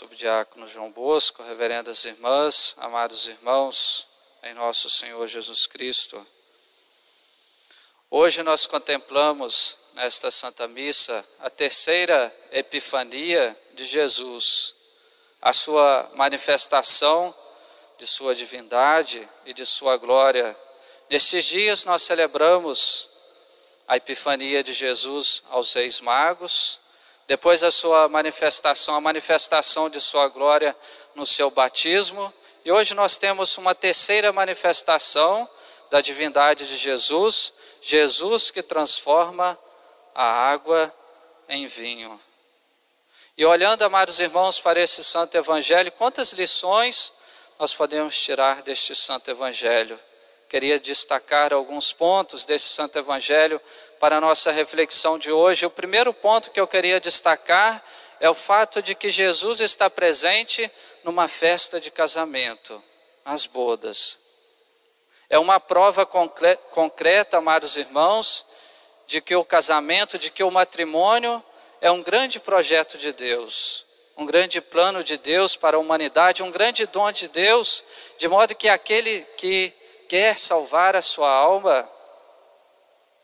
subdiácono João Bosco, reverendas irmãs, amados irmãos, em nosso Senhor Jesus Cristo. Hoje nós contemplamos nesta Santa Missa a terceira epifania de Jesus, a sua manifestação de sua divindade e de sua glória. Nestes dias nós celebramos a epifania de Jesus aos Reis Magos, depois a sua manifestação, a manifestação de sua glória no seu batismo, e hoje nós temos uma terceira manifestação da divindade de Jesus, Jesus que transforma a água em vinho. E olhando, amados irmãos, para esse santo evangelho, quantas lições nós podemos tirar deste santo evangelho? Queria destacar alguns pontos desse santo evangelho para a nossa reflexão de hoje. O primeiro ponto que eu queria destacar é o fato de que Jesus está presente numa festa de casamento, nas bodas. É uma prova concreta, amados irmãos, de que o casamento, de que o matrimônio é um grande projeto de Deus, um grande plano de Deus para a humanidade, um grande dom de Deus, de modo que aquele que quer salvar a sua alma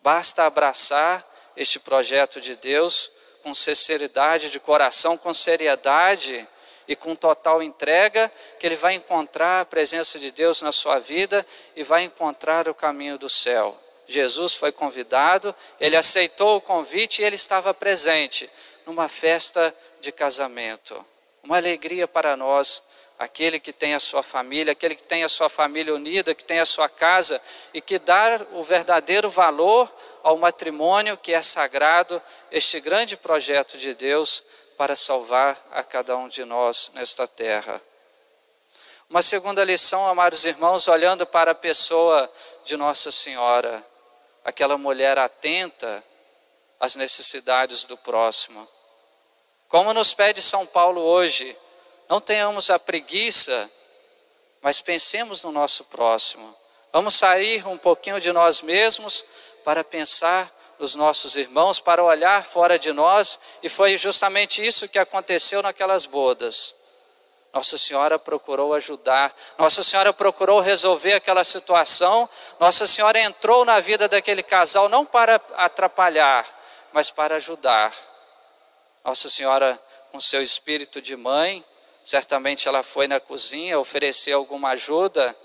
Basta abraçar este projeto de Deus com sinceridade de coração, com seriedade e com total entrega, que ele vai encontrar a presença de Deus na sua vida e vai encontrar o caminho do céu. Jesus foi convidado, ele aceitou o convite e ele estava presente numa festa de casamento. Uma alegria para nós aquele que tem a sua família, aquele que tem a sua família unida, que tem a sua casa e que dá o verdadeiro valor ao matrimônio que é sagrado, este grande projeto de Deus para salvar a cada um de nós nesta terra. Uma segunda lição, amados irmãos, olhando para a pessoa de Nossa Senhora, aquela mulher atenta às necessidades do próximo. Como nos pede São Paulo hoje, não tenhamos a preguiça, mas pensemos no nosso próximo. Vamos sair um pouquinho de nós mesmos para pensar nos nossos irmãos, para olhar fora de nós, e foi justamente isso que aconteceu naquelas bodas. Nossa Senhora procurou ajudar, Nossa Senhora procurou resolver aquela situação, Nossa Senhora entrou na vida daquele casal não para atrapalhar, mas para ajudar. Nossa Senhora, com seu espírito de mãe, Certamente ela foi na cozinha oferecer alguma ajuda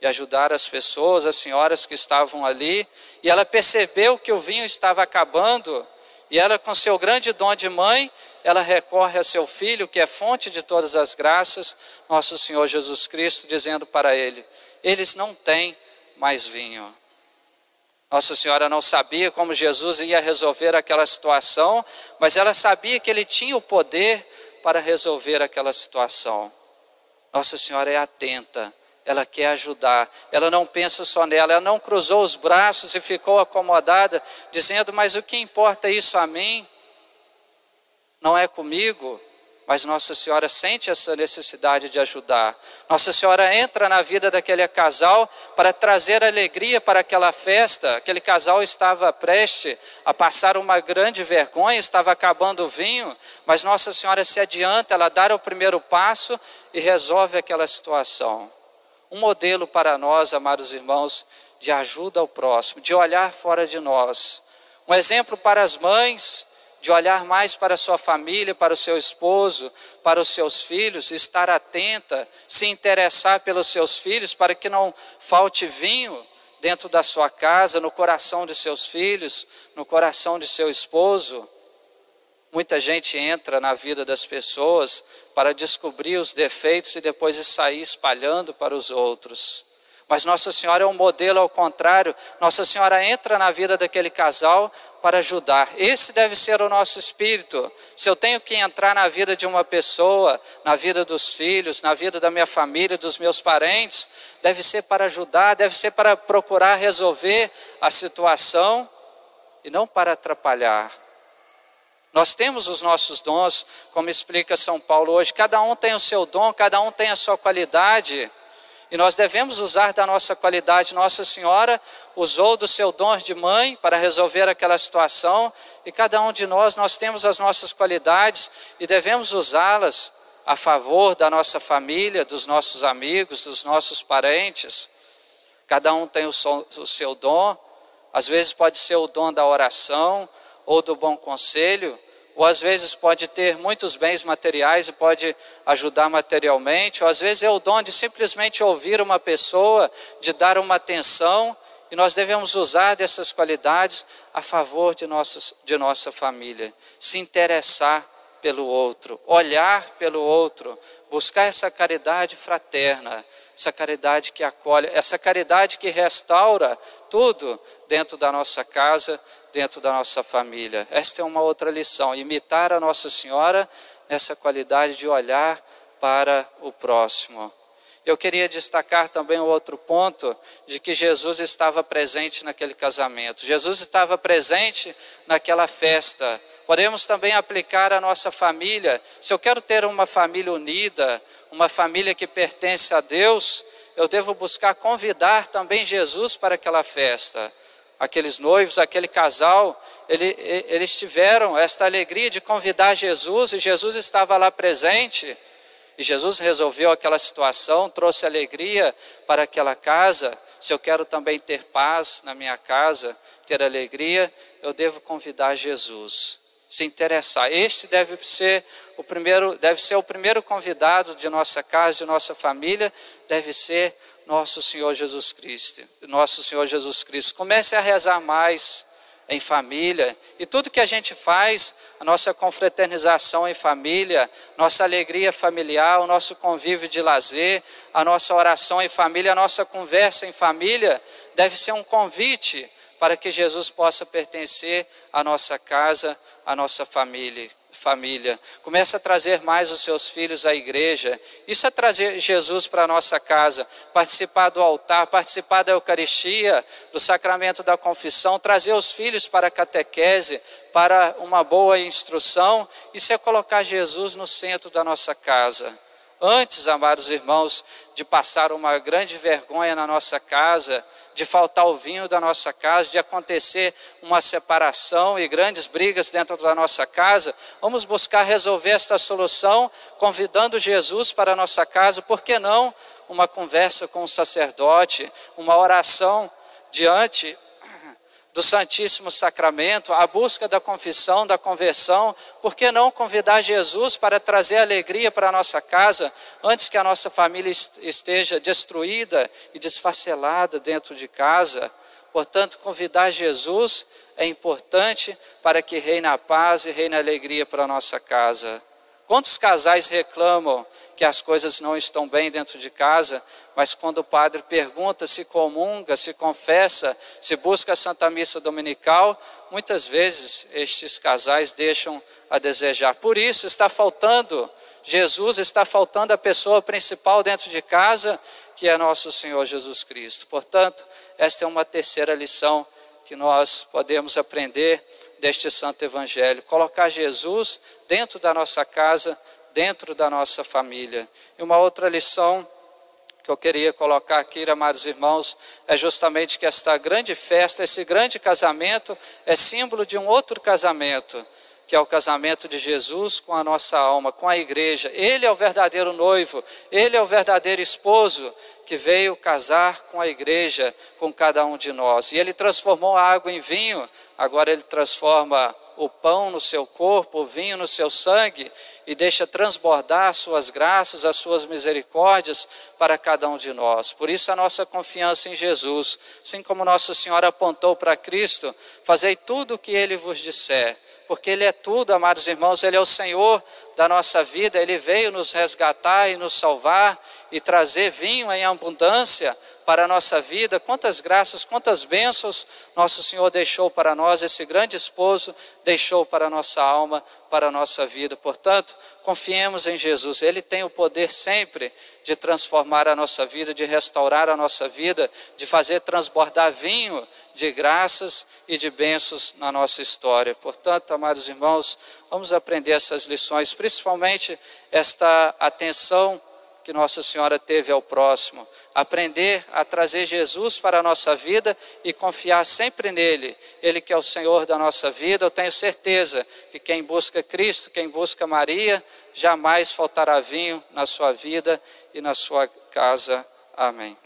e ajudar as pessoas, as senhoras que estavam ali, e ela percebeu que o vinho estava acabando, e ela, com seu grande dom de mãe, ela recorre a seu filho, que é fonte de todas as graças, nosso Senhor Jesus Cristo, dizendo para ele: eles não têm mais vinho. Nossa Senhora não sabia como Jesus ia resolver aquela situação, mas ela sabia que ele tinha o poder para resolver aquela situação. Nossa Senhora é atenta, ela quer ajudar, ela não pensa só nela, ela não cruzou os braços e ficou acomodada, dizendo: Mas o que importa isso a mim? Não é comigo? Mas Nossa Senhora sente essa necessidade de ajudar. Nossa Senhora entra na vida daquele casal para trazer alegria para aquela festa. Aquele casal estava prestes a passar uma grande vergonha, estava acabando o vinho, mas Nossa Senhora se adianta, ela dá o primeiro passo e resolve aquela situação. Um modelo para nós, amados irmãos, de ajuda ao próximo, de olhar fora de nós. Um exemplo para as mães de olhar mais para sua família, para o seu esposo, para os seus filhos, estar atenta, se interessar pelos seus filhos, para que não falte vinho dentro da sua casa, no coração de seus filhos, no coração de seu esposo. Muita gente entra na vida das pessoas para descobrir os defeitos e depois sair espalhando para os outros. Mas Nossa Senhora é um modelo ao contrário. Nossa Senhora entra na vida daquele casal para ajudar. Esse deve ser o nosso espírito. Se eu tenho que entrar na vida de uma pessoa, na vida dos filhos, na vida da minha família, dos meus parentes, deve ser para ajudar, deve ser para procurar resolver a situação e não para atrapalhar. Nós temos os nossos dons, como explica São Paulo hoje, cada um tem o seu dom, cada um tem a sua qualidade. E nós devemos usar da nossa qualidade. Nossa Senhora usou do seu dom de mãe para resolver aquela situação, e cada um de nós, nós temos as nossas qualidades e devemos usá-las a favor da nossa família, dos nossos amigos, dos nossos parentes. Cada um tem o seu dom, às vezes pode ser o dom da oração ou do bom conselho, ou às vezes pode ter muitos bens materiais e pode ajudar materialmente, ou às vezes é o dom de simplesmente ouvir uma pessoa, de dar uma atenção, e nós devemos usar dessas qualidades a favor de, nossas, de nossa família, se interessar pelo outro, olhar pelo outro, buscar essa caridade fraterna, essa caridade que acolhe, essa caridade que restaura tudo dentro da nossa casa, dentro da nossa família. Esta é uma outra lição, imitar a Nossa Senhora nessa qualidade de olhar para o próximo. Eu queria destacar também o outro ponto de que Jesus estava presente naquele casamento. Jesus estava presente naquela festa. Podemos também aplicar a nossa família. Se eu quero ter uma família unida, uma família que pertence a Deus, eu devo buscar convidar também Jesus para aquela festa aqueles noivos, aquele casal, ele, eles tiveram esta alegria de convidar Jesus e Jesus estava lá presente. E Jesus resolveu aquela situação, trouxe alegria para aquela casa. Se eu quero também ter paz na minha casa, ter alegria, eu devo convidar Jesus, se interessar. Este deve ser o primeiro, deve ser o primeiro convidado de nossa casa, de nossa família, deve ser nosso Senhor Jesus Cristo. Nosso Senhor Jesus Cristo. Comece a rezar mais em família. E tudo que a gente faz, a nossa confraternização em família, nossa alegria familiar, o nosso convívio de lazer, a nossa oração em família, a nossa conversa em família, deve ser um convite para que Jesus possa pertencer à nossa casa, à nossa família família. Comece a trazer mais os seus filhos à igreja. Isso é trazer Jesus para a nossa casa, participar do altar, participar da Eucaristia, do sacramento da confissão, trazer os filhos para a catequese, para uma boa instrução. Isso é colocar Jesus no centro da nossa casa. Antes, amados irmãos, de passar uma grande vergonha na nossa casa, de faltar o vinho da nossa casa, de acontecer uma separação e grandes brigas dentro da nossa casa, vamos buscar resolver esta solução convidando Jesus para a nossa casa, por que não uma conversa com o sacerdote, uma oração diante do Santíssimo Sacramento, a busca da confissão, da conversão, por que não convidar Jesus para trazer alegria para a nossa casa, antes que a nossa família esteja destruída e desfacelada dentro de casa? Portanto, convidar Jesus é importante para que reine a paz e reine a alegria para a nossa casa. Quantos casais reclamam que as coisas não estão bem dentro de casa, mas quando o padre pergunta se comunga, se confessa, se busca a Santa Missa Dominical, muitas vezes estes casais deixam a desejar. Por isso está faltando Jesus, está faltando a pessoa principal dentro de casa, que é nosso Senhor Jesus Cristo. Portanto, esta é uma terceira lição que nós podemos aprender deste santo evangelho, colocar Jesus dentro da nossa casa dentro da nossa família. E uma outra lição que eu queria colocar aqui, amados irmãos, é justamente que esta grande festa, esse grande casamento, é símbolo de um outro casamento, que é o casamento de Jesus com a nossa alma, com a igreja. Ele é o verdadeiro noivo, ele é o verdadeiro esposo que veio casar com a igreja, com cada um de nós. E ele transformou a água em vinho, agora ele transforma o pão no seu corpo, o vinho no seu sangue, e deixa transbordar as suas graças, as suas misericórdias para cada um de nós. Por isso a nossa confiança em Jesus, assim como Nossa Senhora apontou para Cristo, fazei tudo o que ele vos disser, porque ele é tudo, amados irmãos, ele é o Senhor da nossa vida, ele veio nos resgatar e nos salvar e trazer vinho em abundância para a nossa vida, quantas graças, quantas bênçãos nosso Senhor deixou para nós, esse grande esposo deixou para a nossa alma, para a nossa vida. Portanto, confiemos em Jesus, Ele tem o poder sempre de transformar a nossa vida, de restaurar a nossa vida, de fazer transbordar vinho de graças e de bênçãos na nossa história. Portanto, amados irmãos, vamos aprender essas lições, principalmente esta atenção que Nossa Senhora teve ao próximo aprender a trazer Jesus para a nossa vida e confiar sempre nele, ele que é o Senhor da nossa vida. Eu tenho certeza que quem busca Cristo, quem busca Maria, jamais faltará vinho na sua vida e na sua casa. Amém.